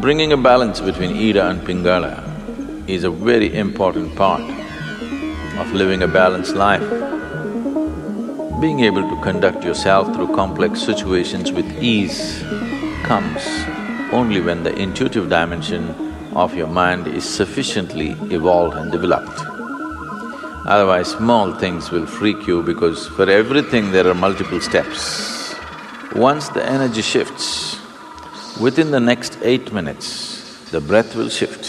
Bringing a balance between Ida and Pingala is a very important part of living a balanced life. Being able to conduct yourself through complex situations with ease comes only when the intuitive dimension of your mind is sufficiently evolved and developed. Otherwise, small things will freak you because for everything there are multiple steps. Once the energy shifts, within the next eight minutes, the breath will shift.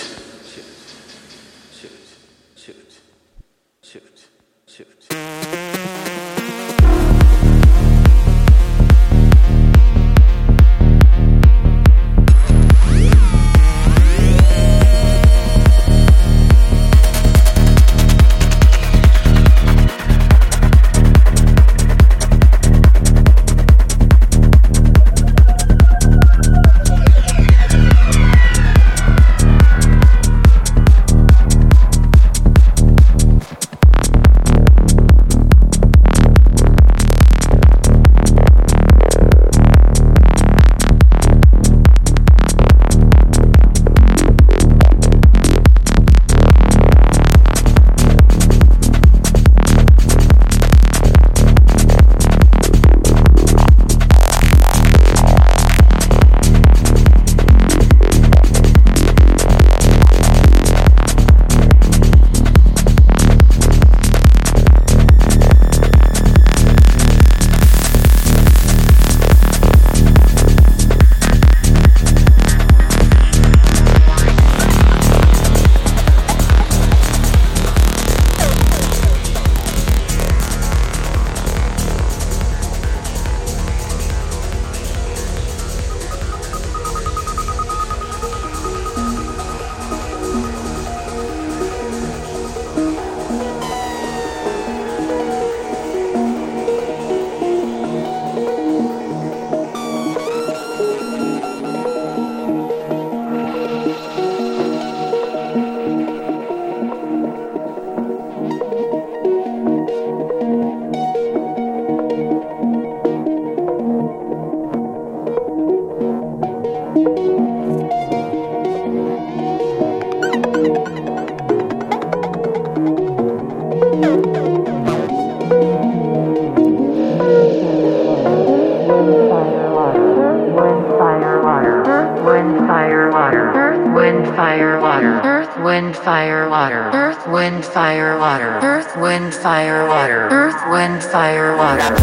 Wind, fire, water.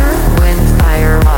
Wind, fire, water.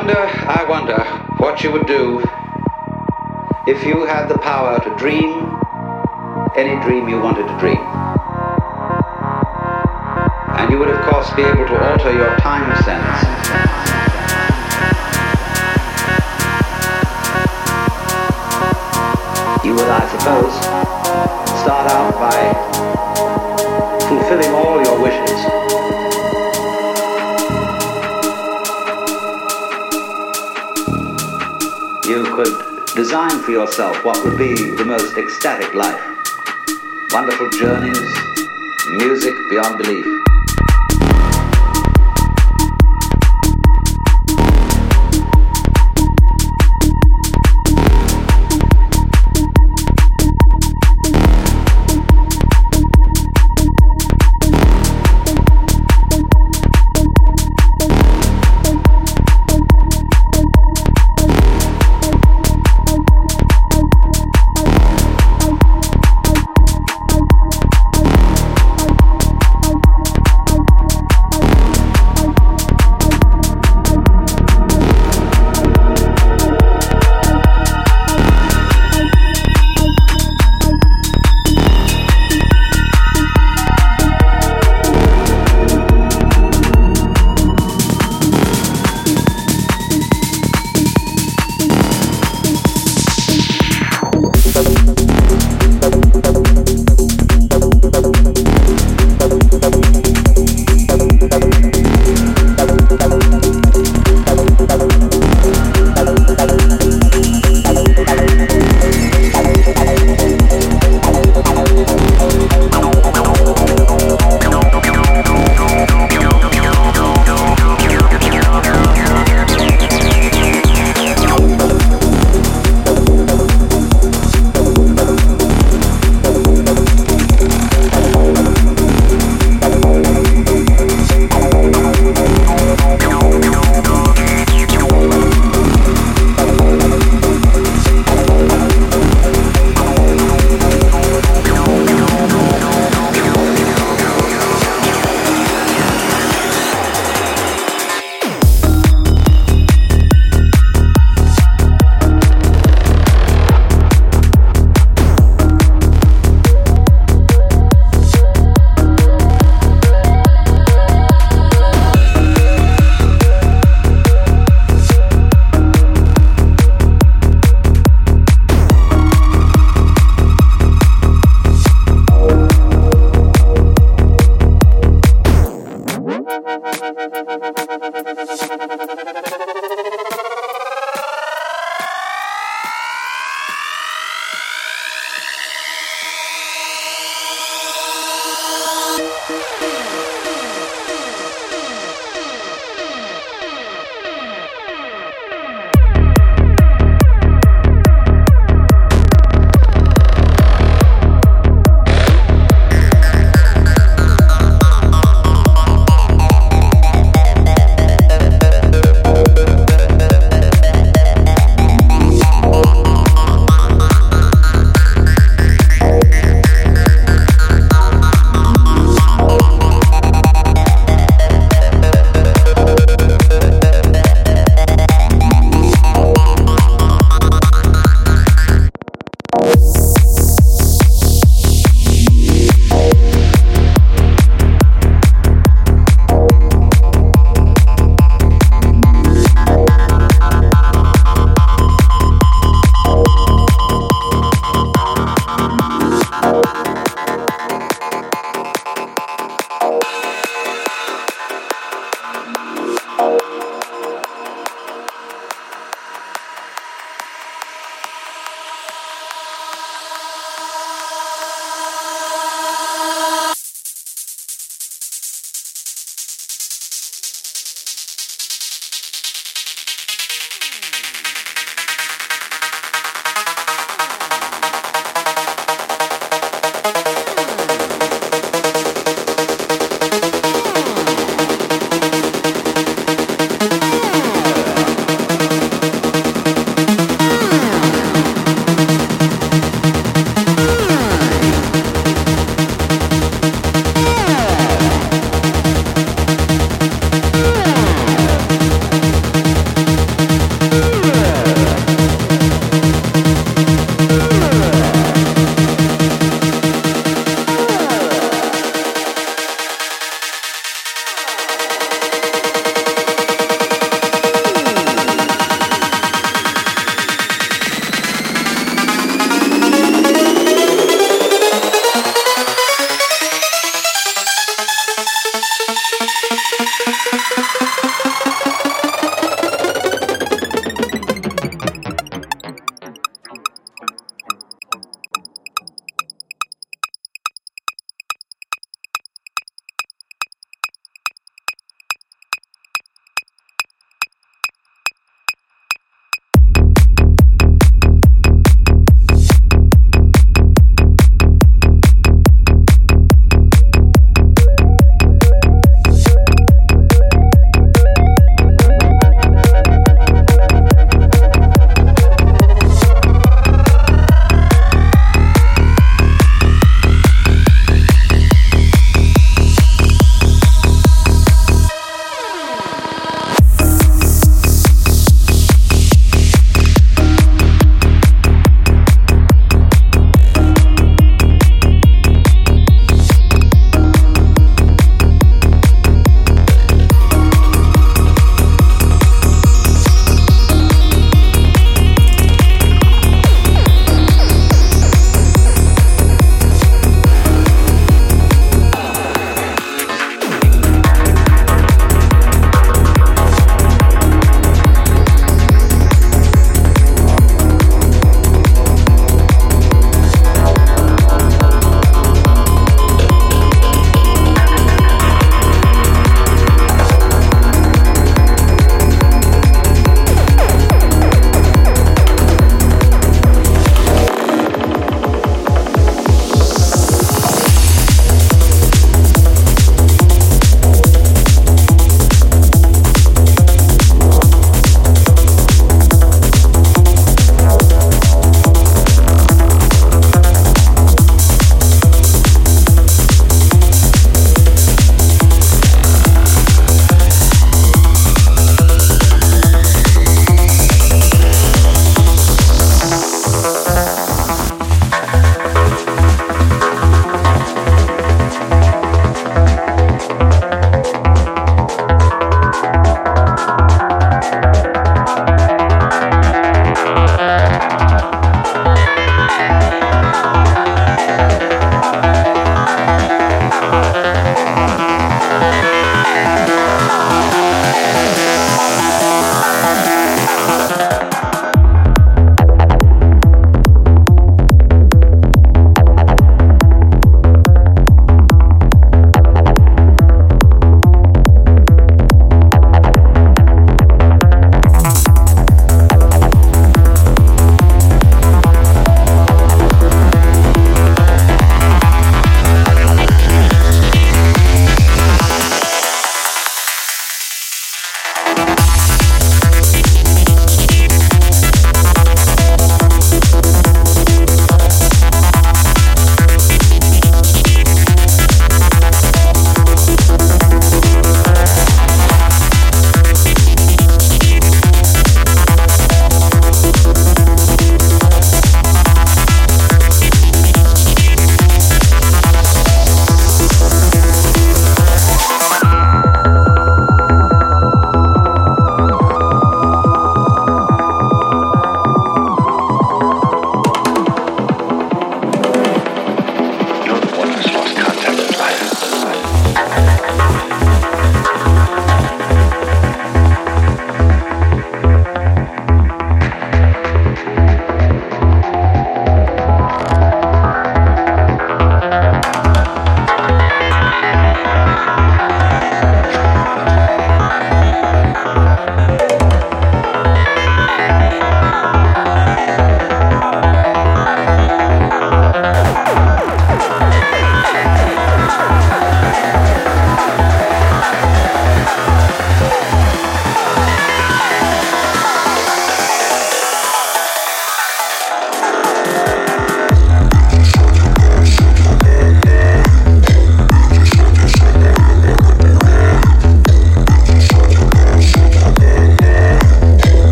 Wonder, I wonder what you would do if you had the power to dream any dream you wanted to dream. And you would, of course, be able to alter your time sense. You would, I suppose, start out by fulfilling all your wishes. Could design for yourself what would be the most ecstatic life. Wonderful journeys, music beyond belief.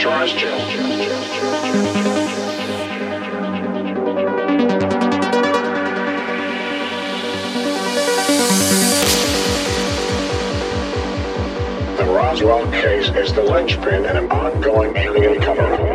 The Roswell case is the linchpin in an ongoing alien cover-up.